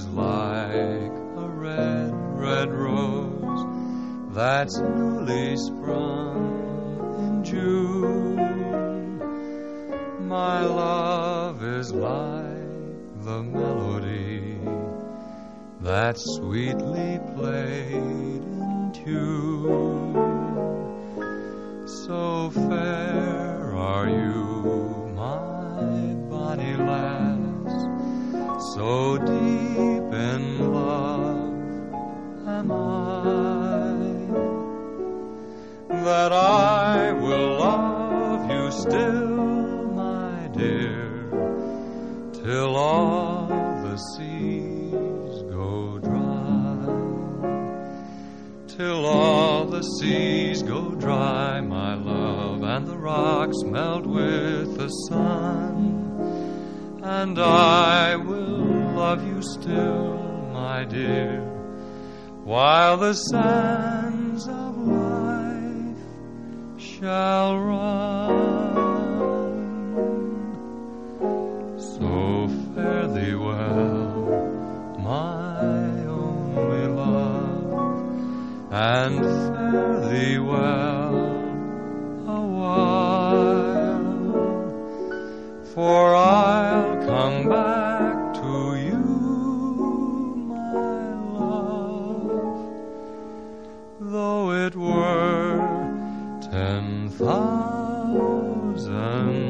is like a red, red rose that's newly sprung in June. My love is like the melody that's sweetly played in tune. So fair are you, my bonny lass, so deep that I will love you still, my dear, till all the seas go dry till all the seas go dry, my love, and the rocks melt with the sun. And I will love you still, my dear, while the sands of life shall run. So fare thee well, my only love and fare thee well a while, for I'll thousand